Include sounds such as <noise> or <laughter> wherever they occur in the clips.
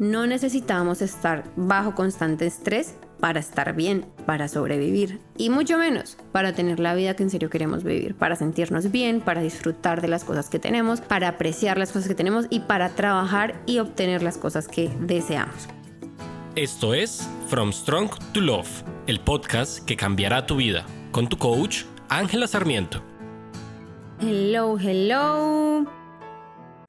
no necesitamos estar bajo constante estrés para estar bien, para sobrevivir y mucho menos para tener la vida que en serio queremos vivir, para sentirnos bien, para disfrutar de las cosas que tenemos, para apreciar las cosas que tenemos y para trabajar y obtener las cosas que deseamos. Esto es From Strong to Love, el podcast que cambiará tu vida, con tu coach Ángela Sarmiento. Hello, hello.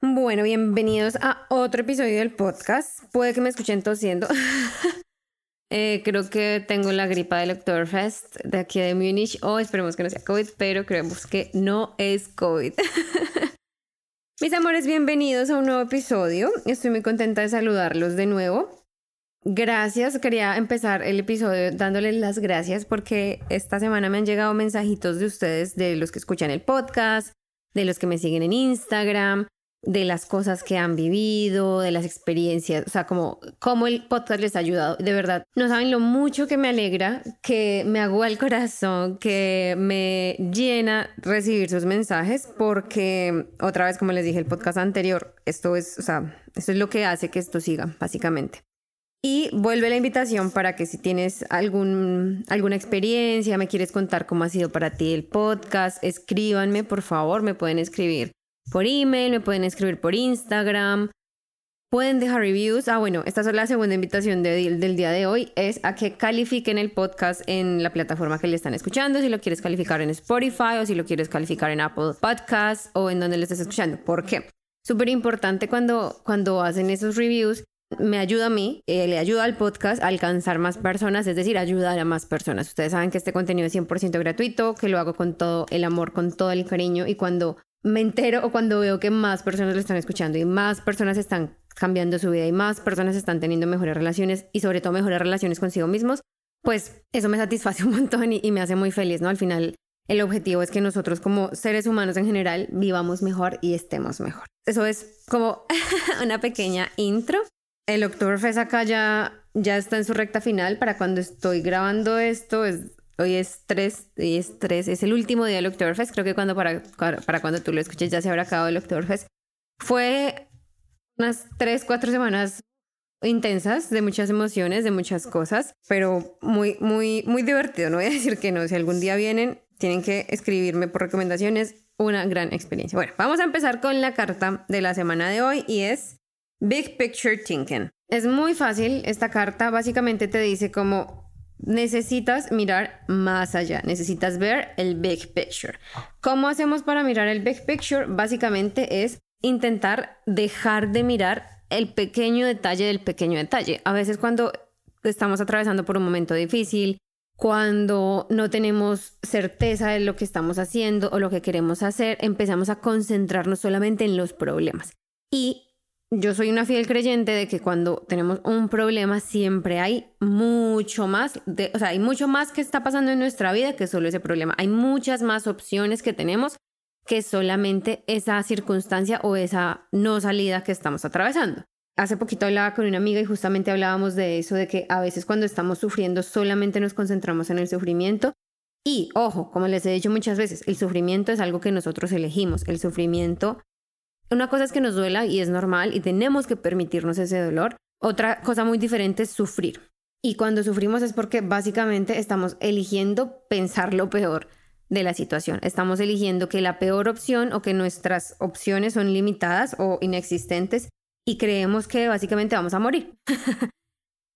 Bueno, bienvenidos a otro episodio del podcast. Puede que me escuchen tosiendo. <laughs> Eh, creo que tengo la gripa del Oktoberfest de aquí de Múnich. O esperemos que no sea COVID, pero creemos que no es COVID. <laughs> Mis amores, bienvenidos a un nuevo episodio. Estoy muy contenta de saludarlos de nuevo. Gracias, quería empezar el episodio dándoles las gracias porque esta semana me han llegado mensajitos de ustedes, de los que escuchan el podcast, de los que me siguen en Instagram, de las cosas que han vivido, de las experiencias, o sea, como cómo el podcast les ha ayudado. De verdad, no saben lo mucho que me alegra, que me hago al corazón, que me llena recibir sus mensajes, porque otra vez, como les dije el podcast anterior, esto es, o sea, esto es lo que hace que esto siga, básicamente. Y vuelve la invitación para que si tienes algún, alguna experiencia, me quieres contar cómo ha sido para ti el podcast, escríbanme, por favor, me pueden escribir por email, me pueden escribir por Instagram, pueden dejar reviews. Ah, bueno, esta es la segunda invitación del día de hoy, es a que califiquen el podcast en la plataforma que le están escuchando, si lo quieres calificar en Spotify o si lo quieres calificar en Apple Podcasts o en donde lo estés escuchando. ¿Por qué? Súper importante cuando, cuando hacen esos reviews me ayuda a mí, eh, le ayuda al podcast a alcanzar más personas, es decir, ayudar a más personas. Ustedes saben que este contenido es 100% gratuito, que lo hago con todo el amor, con todo el cariño y cuando me entero o cuando veo que más personas lo están escuchando y más personas están cambiando su vida y más personas están teniendo mejores relaciones y sobre todo mejores relaciones consigo mismos, pues eso me satisface <laughs> un montón y, me hace muy feliz, ¿no? Al final el objetivo es que nosotros como seres humanos en general vivamos mejor y estemos mejor. Eso es como <laughs> una pequeña intro. El Oktoberfest acá ya, ya está en su recta final para cuando estoy grabando esto, es Hoy es 3, es 3, es el último día del Oktoberfest. Creo que cuando para, para cuando tú lo escuches ya se habrá acabado el Oktoberfest. Fue unas 3, 4 semanas intensas, de muchas emociones, de muchas cosas, pero muy, muy, muy divertido. No voy a decir que no. Si algún día vienen, tienen que escribirme por recomendaciones. Una gran experiencia. Bueno, vamos a empezar con la carta de la semana de hoy y es Big Picture Thinking. Es muy fácil. Esta carta básicamente te dice como necesitas mirar más allá, necesitas ver el big picture. ¿Cómo hacemos para mirar el big picture? Básicamente es intentar dejar de mirar el pequeño detalle del pequeño detalle. A veces cuando estamos atravesando por un momento difícil, cuando no tenemos certeza de lo que estamos haciendo o lo que queremos hacer, empezamos a concentrarnos solamente en los problemas. Y yo soy una fiel creyente de que cuando tenemos un problema siempre hay mucho más, o sea, hay mucho más que está pasando en nuestra vida que solo ese problema. Hay muchas más opciones que tenemos que solamente esa circunstancia o esa no salida que estamos atravesando. Hace poquito hablaba con una amiga y justamente hablábamos de eso, de que a veces cuando estamos sufriendo solamente nos concentramos en el sufrimiento. Y ojo, como les he dicho muchas veces, el sufrimiento es algo que nosotros elegimos. El sufrimiento una cosa es que nos duela y es normal y tenemos que permitirnos ese dolor. Otra cosa muy diferente es sufrir. Y cuando sufrimos es porque básicamente estamos eligiendo pensar lo peor de la situación. Estamos eligiendo que la peor opción o que nuestras opciones son limitadas o inexistentes y creemos que básicamente vamos a morir. <laughs>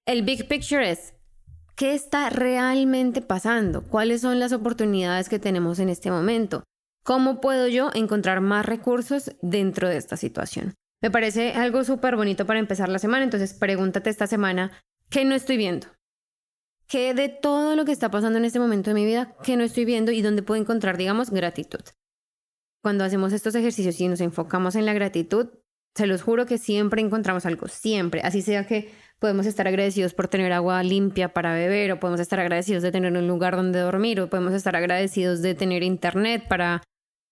El big picture es, ¿qué está realmente pasando? ¿Cuáles son las oportunidades que tenemos en este momento? ¿Cómo puedo yo encontrar más recursos dentro de esta situación? Me parece algo súper bonito para empezar la semana, entonces pregúntate esta semana, ¿qué no estoy viendo? ¿Qué de todo lo que está pasando en este momento de mi vida, qué no estoy viendo y dónde puedo encontrar, digamos, gratitud? Cuando hacemos estos ejercicios y nos enfocamos en la gratitud, se los juro que siempre encontramos algo, siempre. Así sea que podemos estar agradecidos por tener agua limpia para beber, o podemos estar agradecidos de tener un lugar donde dormir, o podemos estar agradecidos de tener internet para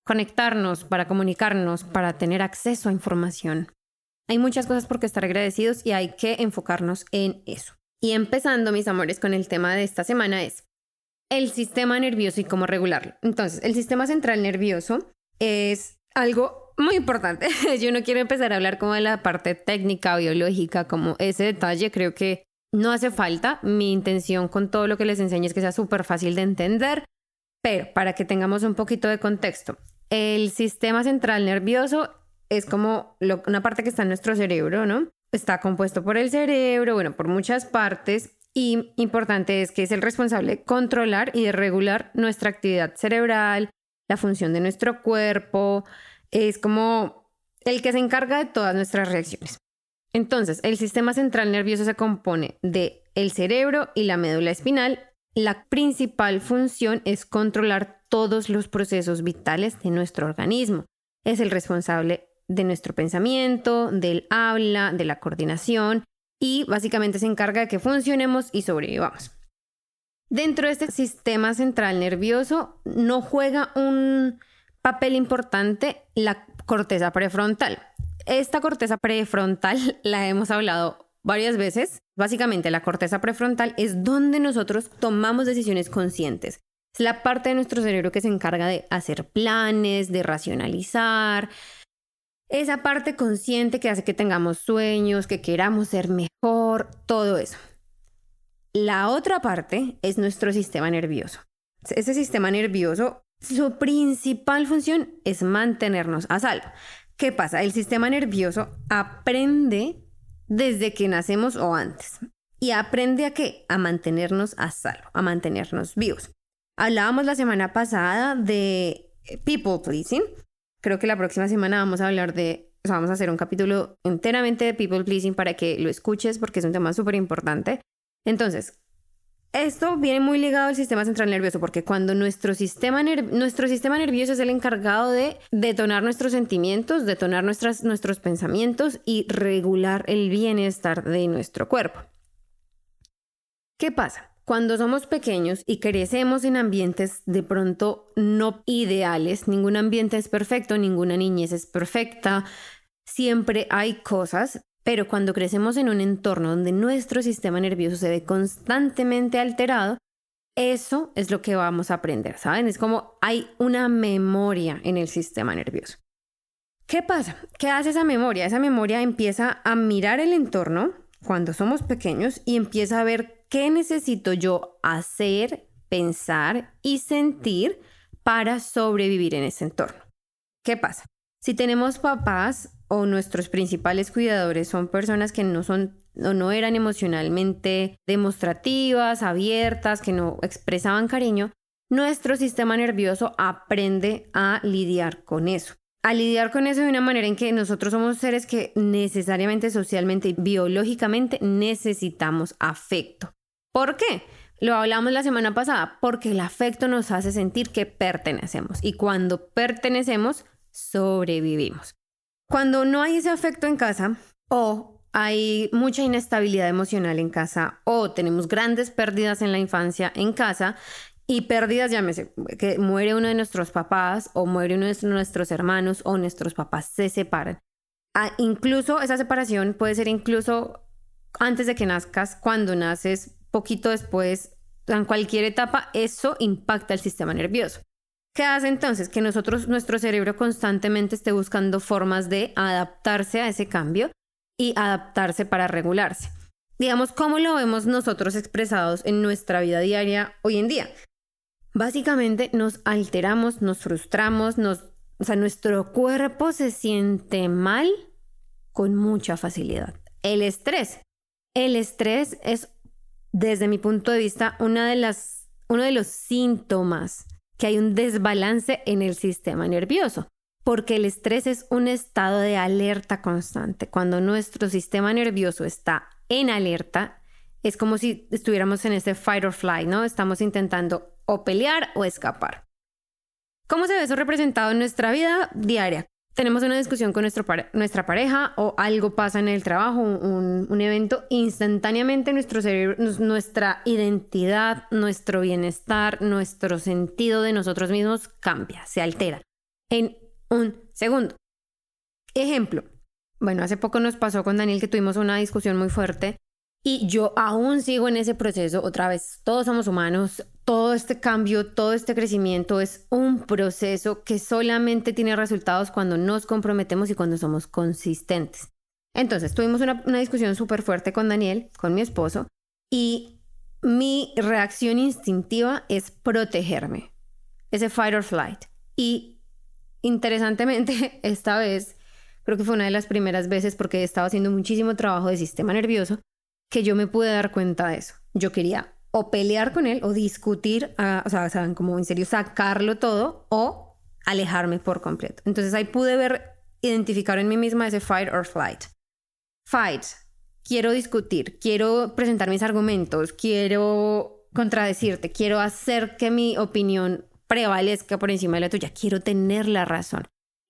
conectarnos, para comunicarnos, para tener acceso a información. Hay muchas cosas por que estar agradecidos y hay que enfocarnos en eso. Y empezando, mis amores, con el tema de esta semana es el sistema nervioso y cómo regularlo. Entonces, el sistema central nervioso es algo muy importante. <laughs> Yo no quiero empezar a hablar como de la parte técnica, biológica, como ese detalle. Creo que no hace falta. Mi intención con todo lo que les enseño es que sea súper fácil de entender. Pero para que tengamos un poquito de contexto, el sistema central nervioso es como una parte que está en nuestro cerebro, ¿no? Está compuesto por el cerebro, bueno, por muchas partes. Y importante es que es el responsable de controlar y de regular nuestra actividad cerebral, la función de nuestro cuerpo. Es como el que se encarga de todas nuestras reacciones. Entonces, el sistema central nervioso se compone de el cerebro y la médula espinal. La principal función es controlar todos los procesos vitales de nuestro organismo. Es el responsable de nuestro pensamiento, del habla, de la coordinación y básicamente se encarga de que funcionemos y sobrevivamos. Dentro de este sistema central nervioso no juega un papel importante la corteza prefrontal. Esta corteza prefrontal <laughs> la hemos hablado varias veces. Básicamente la corteza prefrontal es donde nosotros tomamos decisiones conscientes. Es la parte de nuestro cerebro que se encarga de hacer planes, de racionalizar. Esa parte consciente que hace que tengamos sueños, que queramos ser mejor, todo eso. La otra parte es nuestro sistema nervioso. Ese sistema nervioso, su principal función es mantenernos a salvo. ¿Qué pasa? El sistema nervioso aprende desde que nacemos o antes. ¿Y aprende a qué? A mantenernos a salvo, a mantenernos vivos. Hablábamos la semana pasada de people pleasing. Creo que la próxima semana vamos a hablar de, o sea, vamos a hacer un capítulo enteramente de people pleasing para que lo escuches porque es un tema súper importante. Entonces, esto viene muy ligado al sistema central nervioso, porque cuando nuestro sistema, nuestro sistema nervioso es el encargado de detonar nuestros sentimientos, detonar nuestras, nuestros pensamientos y regular el bienestar de nuestro cuerpo. ¿Qué pasa? Cuando somos pequeños y crecemos en ambientes de pronto no ideales, ningún ambiente es perfecto, ninguna niñez es perfecta, siempre hay cosas pero cuando crecemos en un entorno donde nuestro sistema nervioso se ve constantemente alterado, eso es lo que vamos a aprender, ¿saben? Es como hay una memoria en el sistema nervioso. ¿Qué pasa? ¿Qué hace esa memoria? Esa memoria empieza a mirar el entorno cuando somos pequeños y empieza a ver qué necesito yo hacer, pensar y sentir para sobrevivir en ese entorno. ¿Qué pasa? Si tenemos papás o nuestros principales cuidadores son personas que no son o no eran emocionalmente demostrativas, abiertas, que no expresaban cariño, nuestro sistema nervioso aprende a lidiar con eso. A lidiar con eso de una manera en que nosotros somos seres que necesariamente socialmente y biológicamente necesitamos afecto. ¿Por qué? Lo hablamos la semana pasada, porque el afecto nos hace sentir que pertenecemos y cuando pertenecemos, sobrevivimos. Cuando no hay ese afecto en casa o hay mucha inestabilidad emocional en casa o tenemos grandes pérdidas en la infancia en casa y pérdidas, llámese, que muere uno de nuestros papás o muere uno de nuestros hermanos o nuestros papás se separan. Ah, incluso esa separación puede ser incluso antes de que nazcas, cuando naces, poquito después, en cualquier etapa, eso impacta el sistema nervioso. ¿Qué hace entonces? Que nosotros, nuestro cerebro constantemente esté buscando formas de adaptarse a ese cambio y adaptarse para regularse. Digamos, ¿cómo lo vemos nosotros expresados en nuestra vida diaria hoy en día? Básicamente nos alteramos, nos frustramos, nos, o sea, nuestro cuerpo se siente mal con mucha facilidad. El estrés. El estrés es, desde mi punto de vista, una de las, uno de los síntomas que hay un desbalance en el sistema nervioso, porque el estrés es un estado de alerta constante. Cuando nuestro sistema nervioso está en alerta, es como si estuviéramos en ese fight or flight, ¿no? Estamos intentando o pelear o escapar. ¿Cómo se ve eso representado en nuestra vida diaria? Tenemos una discusión con nuestro nuestra pareja o algo pasa en el trabajo, un, un, evento, instantáneamente nuestro cerebro, nuestra identidad, nuestro bienestar, nuestro sentido de nosotros mismos cambia, se altera en un segundo. Ejemplo, bueno, hace poco nos pasó con Daniel que tuvimos una discusión muy fuerte Y yo aún sigo en ese proceso, otra vez, todos somos humanos, todo este cambio, todo este crecimiento es un proceso que solamente tiene resultados cuando nos comprometemos y cuando somos consistentes. Entonces, tuvimos una, una discusión súper fuerte con Daniel, con mi esposo, y mi reacción instintiva es protegerme, ese fight or flight. Y interesantemente, <laughs> esta vez, creo que fue una de las primeras veces porque estaba haciendo muchísimo trabajo de sistema nervioso, que yo me pude dar cuenta de eso. Yo quería o pelear con él o discutir, ah, o sea, saben, como en serio sacarlo todo o alejarme por completo. Entonces ahí pude ver, identificar en mí misma ese fight or flight. Fight, quiero discutir, quiero presentar mis argumentos, quiero contradecirte, quiero hacer que mi opinión prevalezca por encima de la tuya, quiero tener la razón.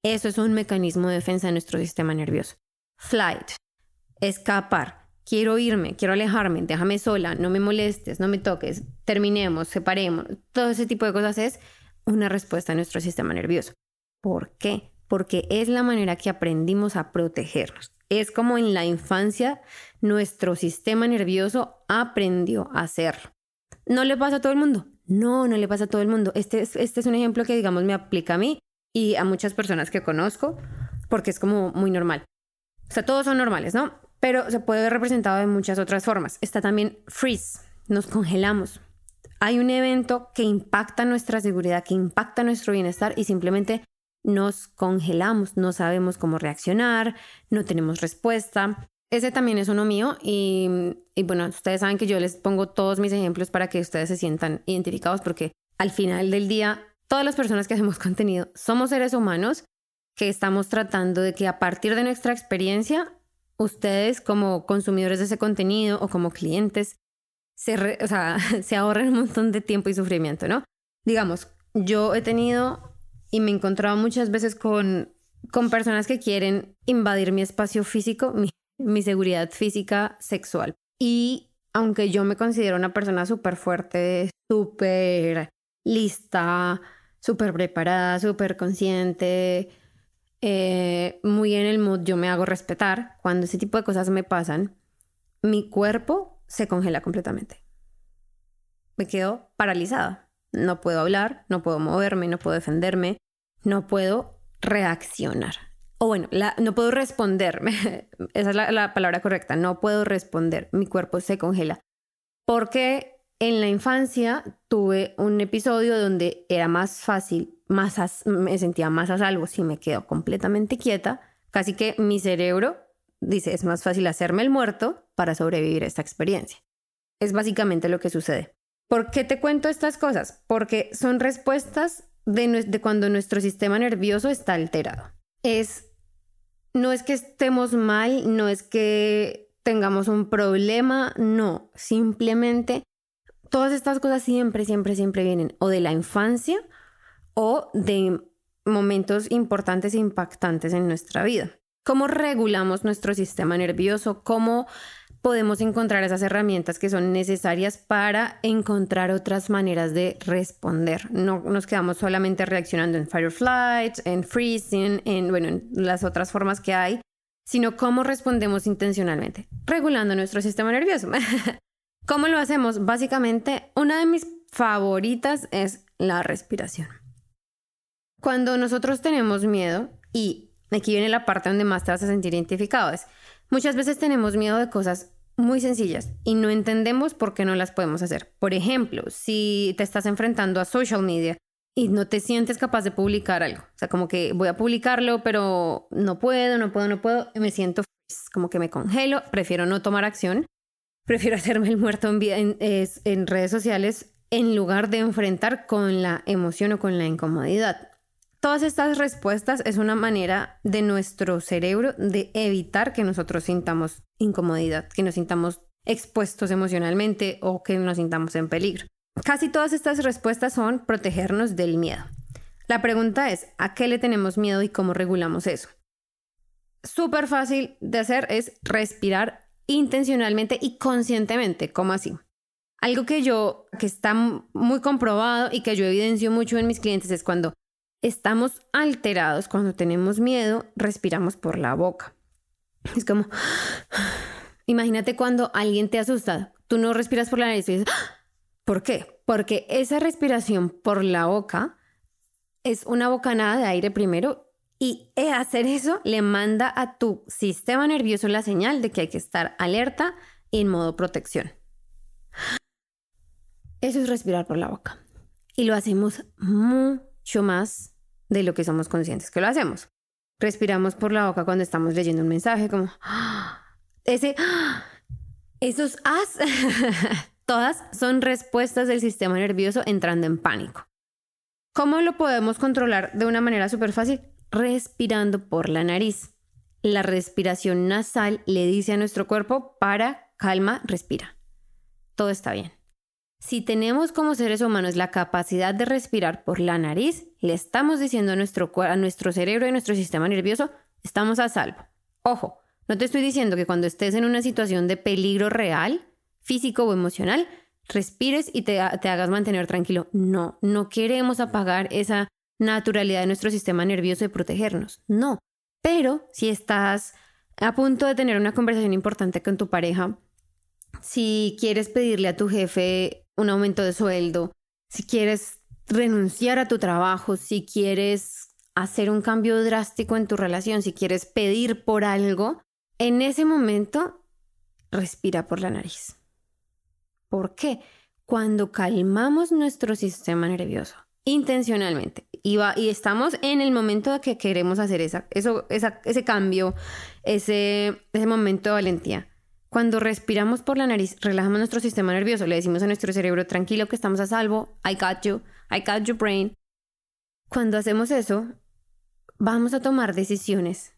Eso es un mecanismo de defensa de nuestro sistema nervioso. Flight, escapar quiero irme, quiero alejarme, déjame sola, no me molestes, no me toques, terminemos, separemos. Todo ese tipo de cosas es una respuesta a nuestro sistema nervioso. ¿Por qué? Porque es la manera que aprendimos a protegernos. Es como en la infancia nuestro sistema nervioso aprendió a hacerlo. No le pasa a todo el mundo. No, no le pasa a todo el mundo. Este es, este es un ejemplo que, digamos, me aplica a mí y a muchas personas que conozco porque es como muy normal. O sea, todos son normales, ¿no? Pero se puede ver representado de muchas otras formas. Está también freeze, nos congelamos. Hay un evento que impacta nuestra seguridad, que impacta nuestro bienestar y simplemente nos congelamos, no sabemos cómo reaccionar, no tenemos respuesta. Ese también es uno mío y, y, bueno, ustedes saben que yo les pongo todos mis ejemplos para que ustedes se sientan identificados porque al final del día, todas las personas que hacemos <laughs> contenido somos seres humanos que estamos tratando de que a partir de nuestra experiencia ustedes como consumidores de ese contenido o como clientes se, <laughs> se ahorren un montón de tiempo y sufrimiento, ¿no? Digamos, yo he tenido y me he encontrado muchas veces con, con personas que quieren invadir mi espacio físico, mi, mi seguridad física sexual. Y aunque yo me considero una persona súper fuerte, súper lista, súper preparada, súper consciente, eh, muy en el mood yo me hago respetar, cuando ese tipo de cosas me pasan, mi cuerpo se congela completamente. Me quedo paralizada. No puedo hablar, no puedo moverme, no puedo defenderme, no puedo reaccionar. O bueno, no puedo responderme. <laughs> Esa es la, la palabra correcta. No puedo responder. Mi cuerpo se congela. Porque en la infancia tuve un episodio donde era más fácil, más me sentía más a salvo si me quedo completamente quieta, casi que mi cerebro dice es más fácil hacerme el muerto para sobrevivir a esta experiencia. Es básicamente lo que sucede. ¿Por qué te cuento estas cosas? Porque son respuestas de, de cuando nuestro sistema nervioso está alterado. Es no es que estemos mal, no es que tengamos un problema, no, simplemente todas estas cosas siempre, siempre, siempre vienen o de la infancia o de momentos importantes e impactantes en nuestra vida. ¿Cómo regulamos nuestro sistema nervioso? ¿Cómo podemos encontrar esas herramientas que son necesarias para encontrar otras maneras de responder? No nos quedamos solamente reaccionando en fire flight, en freezing, en, bueno, en las otras formas que hay, sino cómo respondemos intencionalmente, regulando nuestro sistema nervioso. <laughs> ¿Cómo lo hacemos? Básicamente, una de mis favoritas es la respiración. Cuando nosotros tenemos miedo, y aquí viene la parte donde más te vas a sentir identificado, es muchas veces tenemos miedo de cosas muy sencillas y no entendemos por qué no las podemos hacer. Por ejemplo, si te estás enfrentando a social media y no te sientes capaz de publicar algo, o sea, como que voy a publicarlo, pero no puedo, no puedo, no puedo, me siento como que me congelo, prefiero no tomar acción prefiero <laughs> hacerme el muerto en, en, redes sociales en lugar de enfrentar con la emoción o con la incomodidad. Todas estas respuestas es una manera de nuestro cerebro de evitar que nosotros sintamos incomodidad, que nos sintamos expuestos emocionalmente o que nos sintamos en peligro. Casi todas estas respuestas son protegernos del miedo. La pregunta es, ¿a qué le tenemos miedo y cómo regulamos eso? Súper fácil de hacer es respirar intencionalmente y conscientemente. ¿Cómo así? Algo que yo, que está muy comprobado y que yo evidencio mucho en mis clientes es cuando estamos alterados, cuando tenemos miedo, respiramos por la boca. Es como, Imagínate cuando alguien te asusta, tú no respiras por la nariz y dices. ¿por qué? Porque esa respiración por la boca es una bocanada de aire primero y hacer eso le manda a tu sistema nervioso la señal de que hay que estar alerta y en modo protección. Eso es respirar por la boca. Y lo hacemos mucho más de lo que somos conscientes que lo hacemos. Respiramos por la boca cuando estamos leyendo un mensaje, como ese, esos as, <laughs> todas son respuestas del sistema nervioso entrando en pánico. ¿Cómo lo podemos controlar de una manera súper fácil? Respirando por la nariz. La respiración nasal le dice a nuestro cuerpo, para, calma, respira. Todo está bien. Si tenemos como seres humanos la capacidad de respirar por la nariz, le estamos diciendo a nuestro, a nuestro cerebro y a nuestro sistema nervioso, estamos a salvo. Ojo, no te estoy diciendo que cuando estés en una situación de peligro real, físico o emocional, respires y te, te hagas mantener tranquilo. No, no queremos apagar esa naturalidad de nuestro sistema nervioso de protegernos. No. Pero si estás a punto de tener una conversación importante con tu pareja, si quieres pedirle a tu jefe un aumento de sueldo, si quieres renunciar a tu trabajo, si quieres hacer un cambio drástico en tu relación, si quieres pedir por algo, en ese momento respira por la nariz. ¿Por qué? Cuando calmamos nuestro sistema nervioso intencionalmente y, y estamos en el momento de que queremos hacer esa, eso, ese cambio, ese, ese momento de valentía. Cuando respiramos por la nariz, relajamos nuestro sistema nervioso, le decimos a nuestro cerebro, tranquilo que estamos a salvo, I got you, I got your brain. Cuando hacemos eso, vamos a tomar decisiones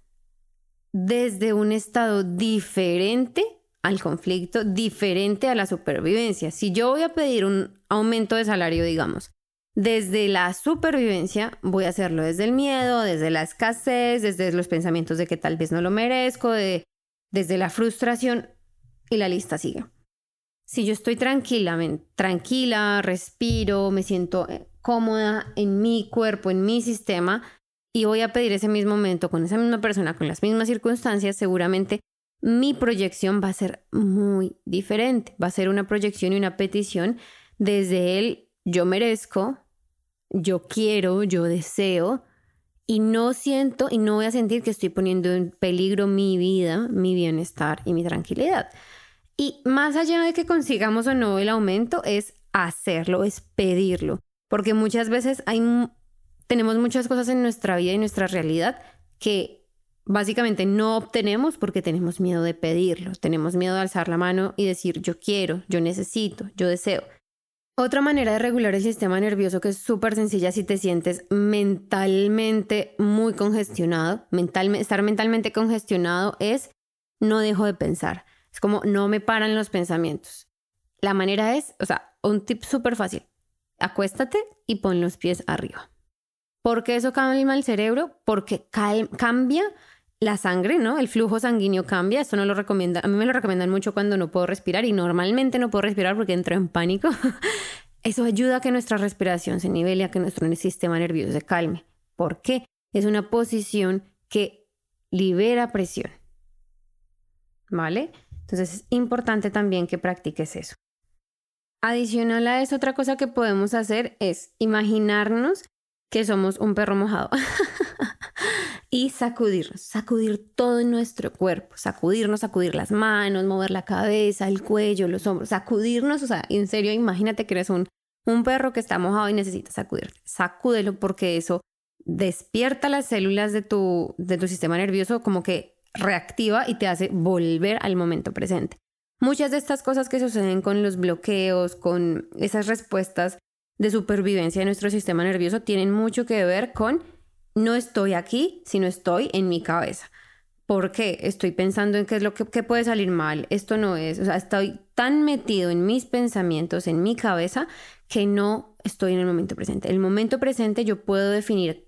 desde un estado diferente al conflicto, diferente a la supervivencia. Si yo voy a pedir un aumento de salario, digamos, desde la supervivencia, voy a hacerlo desde el miedo, desde la escasez, desde los pensamientos de que tal vez no lo merezco, de, desde la frustración y la lista sigue. Si yo estoy tranquila, tranquila, respiro, me siento eh, cómoda en mi cuerpo, en mi sistema, y voy a pedir ese mismo momento con esa misma persona, con las mismas circunstancias, seguramente mi proyección va a ser muy diferente. Va a ser una proyección y una petición desde el yo merezco, yo quiero, yo deseo, y no siento y no voy a sentir que estoy poniendo en peligro mi vida, mi bienestar y mi tranquilidad. Y más allá de que consigamos o no el aumento, es hacerlo, es pedirlo, porque muchas veces hay, tenemos muchas cosas en nuestra vida y nuestra realidad que básicamente no obtenemos porque tenemos miedo de pedirlo, tenemos miedo de alzar la mano y decir yo quiero, yo necesito, yo deseo. Otra manera de regular el sistema nervioso que es súper sencilla si te sientes mentalmente muy congestionado, estar mentalmente congestionado es no dejo de pensar. Es como no me paran los pensamientos. La manera es, o sea, un tip súper fácil. Acuéstate y pon los pies arriba. ¿Por qué eso calma el cerebro? Porque cambia la sangre, ¿no? El flujo sanguíneo cambia, eso no lo recomienda, a mí me lo recomiendan mucho cuando no puedo respirar y normalmente no puedo respirar porque entro en pánico. <laughs> Eso ayuda a que nuestra respiración se nivele, a que nuestro sistema nervioso se calme. ¿Por qué? Es una posición que libera presión. ¿Vale? Entonces es importante también que practiques eso. Adicional a eso, otra cosa que podemos hacer es imaginarnos que somos un perro mojado. <laughs> y sacudirnos, sacudir todo nuestro cuerpo, sacudirnos, sacudir las manos, mover la cabeza, el cuello, los hombros, sacudirnos, o sea, en serio, imagínate que eres un, un perro que está mojado y necesita sacudirte. Sacúdelo porque eso despierta las células de tu, de tu sistema nervioso como que reactiva y te hace volver al momento presente. Muchas de estas cosas que suceden con los bloqueos, con esas respuestas de supervivencia de nuestro sistema nervioso, tienen mucho que ver con no estoy aquí, sino estoy en mi cabeza. ¿Por qué? Estoy pensando en qué es lo que, puede salir mal. Esto no es. O sea, estoy tan metido en mis pensamientos, en mi cabeza, que no estoy en el momento presente. El momento presente yo puedo definir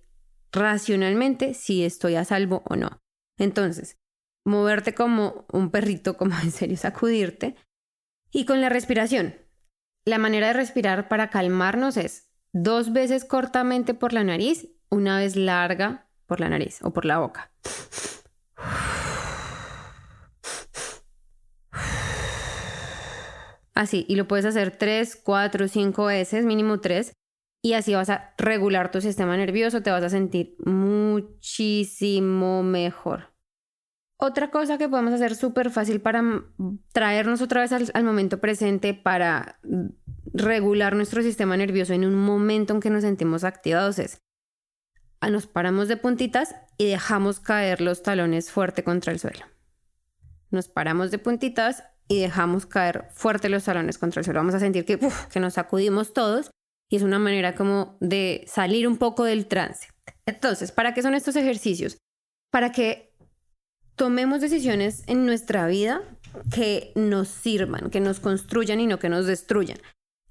racionalmente si estoy a salvo o no. Entonces, moverte como un perrito, como en serio, sacudirte. Y con la respiración. La manera de respirar para calmarnos es dos veces cortamente por la nariz una vez larga por la nariz o por la boca. Así, y lo puedes hacer tres, cuatro, cinco veces, mínimo tres, y así vas a regular tu sistema nervioso, te vas a sentir muchísimo mejor. Otra cosa que podemos hacer súper fácil para traernos otra vez al, momento presente, para regular nuestro sistema nervioso en un momento en que nos sentimos activados es, nos paramos de puntitas y dejamos caer los talones fuerte contra el suelo. Nos paramos de puntitas y dejamos caer fuerte los talones contra el suelo. Vamos a sentir que, que nos sacudimos todos y es una manera como de salir un poco del trance. Entonces, ¿para qué son estos ejercicios? Para que tomemos decisiones en nuestra vida que nos sirvan, que nos construyan y no que nos destruyan.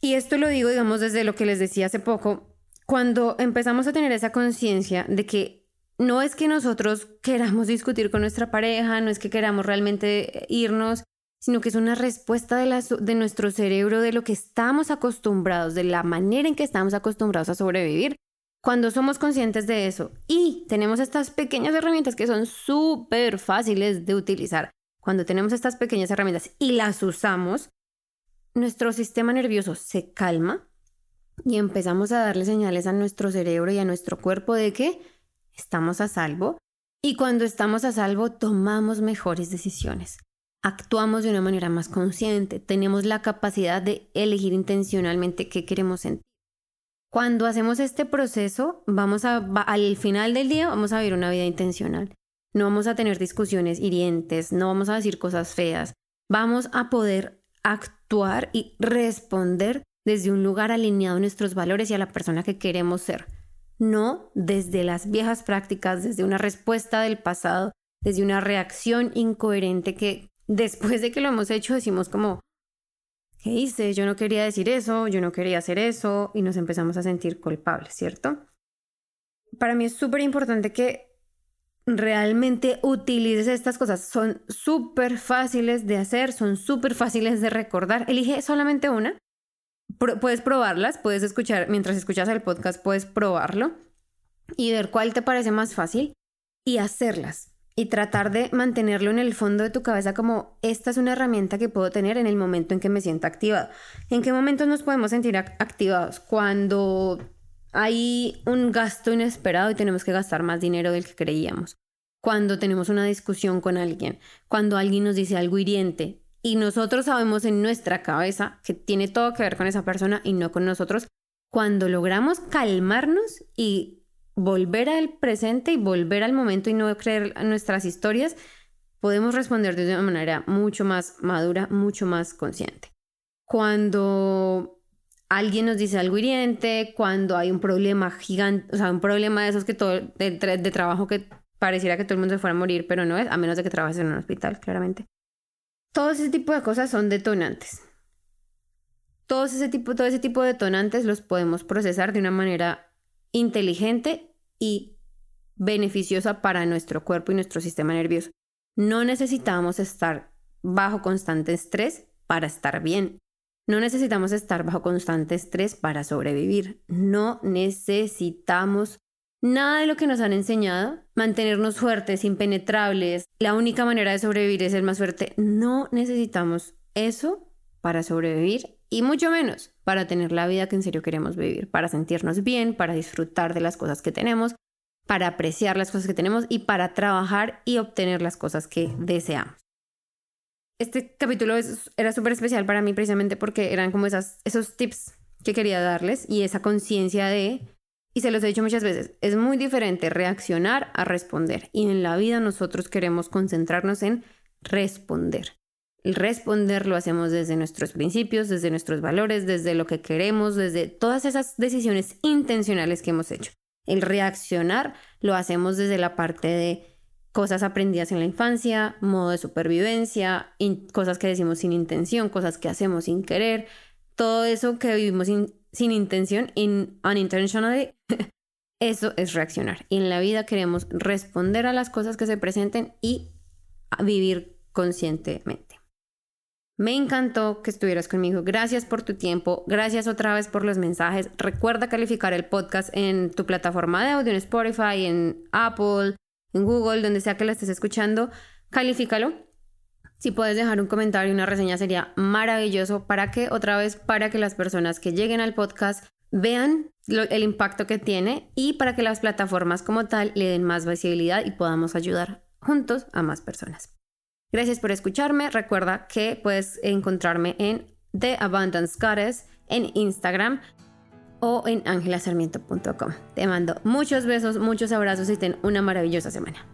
Y esto lo digo, digamos, desde lo que les decía hace poco, cuando empezamos a tener esa conciencia de que no es que nosotros queramos discutir con nuestra pareja, no es que queramos realmente irnos, sino que es una respuesta de, nuestro cerebro de lo que estamos acostumbrados, de la manera en que estamos acostumbrados a sobrevivir. Cuando somos conscientes de eso y tenemos estas pequeñas herramientas que son súper fáciles de utilizar, cuando tenemos estas pequeñas herramientas y las usamos, nuestro sistema nervioso se calma y empezamos a darle señales a nuestro cerebro y a nuestro cuerpo de que estamos a salvo. Y cuando estamos a salvo, tomamos mejores decisiones actuamos de una manera más consciente, tenemos la capacidad de elegir intencionalmente qué queremos sentir. Cuando hacemos este proceso, vamos a, al final del día vamos a vivir una vida intencional. No vamos a tener discusiones hirientes, no vamos a decir cosas feas. Vamos a poder actuar y responder desde un lugar alineado a nuestros valores y a la persona que queremos ser. No desde las viejas prácticas, desde una respuesta del pasado, desde una reacción incoherente que después de que lo hemos hecho decimos como, ¿qué hice? Yo no quería decir eso, yo no quería hacer eso y nos empezamos a sentir culpables, ¿cierto? Para mí es súper importante que realmente utilices estas cosas. Son súper fáciles de hacer, son súper fáciles de recordar. Elige solamente una. puedes probarlas, puedes escuchar, mientras escuchas el podcast, puedes probarlo y ver cuál te parece más fácil y hacerlas y tratar de mantenerlo en el fondo de tu cabeza como esta es una herramienta que puedo tener en el momento en que me siento activado. ¿En qué momentos nos podemos sentir activados? Cuando hay un gasto inesperado y tenemos que gastar más dinero del que creíamos. Cuando tenemos una discusión con alguien, cuando alguien nos dice algo hiriente y nosotros sabemos en nuestra cabeza que tiene todo que ver con esa persona y no con nosotros, cuando logramos calmarnos y volver al presente y volver al momento y no creer nuestras historias, podemos responder de una manera mucho más madura, mucho más consciente. Cuando alguien nos dice algo hiriente, cuando hay un problema gigante, o sea, un problema de esos que todo, de, de trabajo que pareciera que todo el mundo se fuera a morir, pero no es, a menos de que trabajes en un hospital, claramente. Todo ese tipo de cosas son detonantes. Todo ese tipo, todo ese tipo de detonantes los podemos procesar de una manera inteligente y beneficiosa para nuestro cuerpo y nuestro sistema nervioso. No necesitamos estar bajo constante estrés para estar bien. No necesitamos estar bajo constante estrés para sobrevivir. No necesitamos nada de lo que nos han enseñado. Mantenernos fuertes, impenetrables. La única manera de sobrevivir es ser más fuerte. No necesitamos eso para sobrevivir y mucho menos para tener la vida que en serio queremos vivir, para sentirnos bien, para disfrutar de las cosas que tenemos, para apreciar las cosas que tenemos y para trabajar y obtener las cosas que deseamos. Este capítulo era súper especial para mí precisamente porque eran como esos tips que quería darles y esa conciencia de, y se los he dicho muchas veces, es muy diferente reaccionar a responder y en la vida nosotros queremos concentrarnos en responder. Responder lo hacemos desde nuestros principios, desde nuestros valores, desde lo que queremos, desde todas esas decisiones intencionales que hemos hecho. El reaccionar lo hacemos desde la parte de cosas aprendidas en la infancia, modo de supervivencia, cosas que decimos sin intención, cosas que hacemos sin querer, todo eso que vivimos sin intención, in, unintentionally, <laughs> eso es reaccionar. Y en la vida queremos responder a las cosas que se presenten y vivir conscientemente. Me encantó que estuvieras conmigo. Gracias por tu tiempo. Gracias otra vez por los mensajes. Recuerda calificar el podcast en tu plataforma de audio, en Spotify, en Apple, en Google, donde sea que lo estés escuchando. Califícalo. Si puedes dejar un comentario y una reseña sería maravilloso para que otra vez, para que las personas que lleguen al podcast vean el impacto que tiene y para que las plataformas como tal le den más visibilidad y podamos ayudar juntos a más personas. Gracias por escucharme. Recuerda que puedes encontrarme en The Abundance Goddess en Instagram o en angelasarmiento.com. Te mando muchos besos, muchos abrazos y ten una maravillosa semana.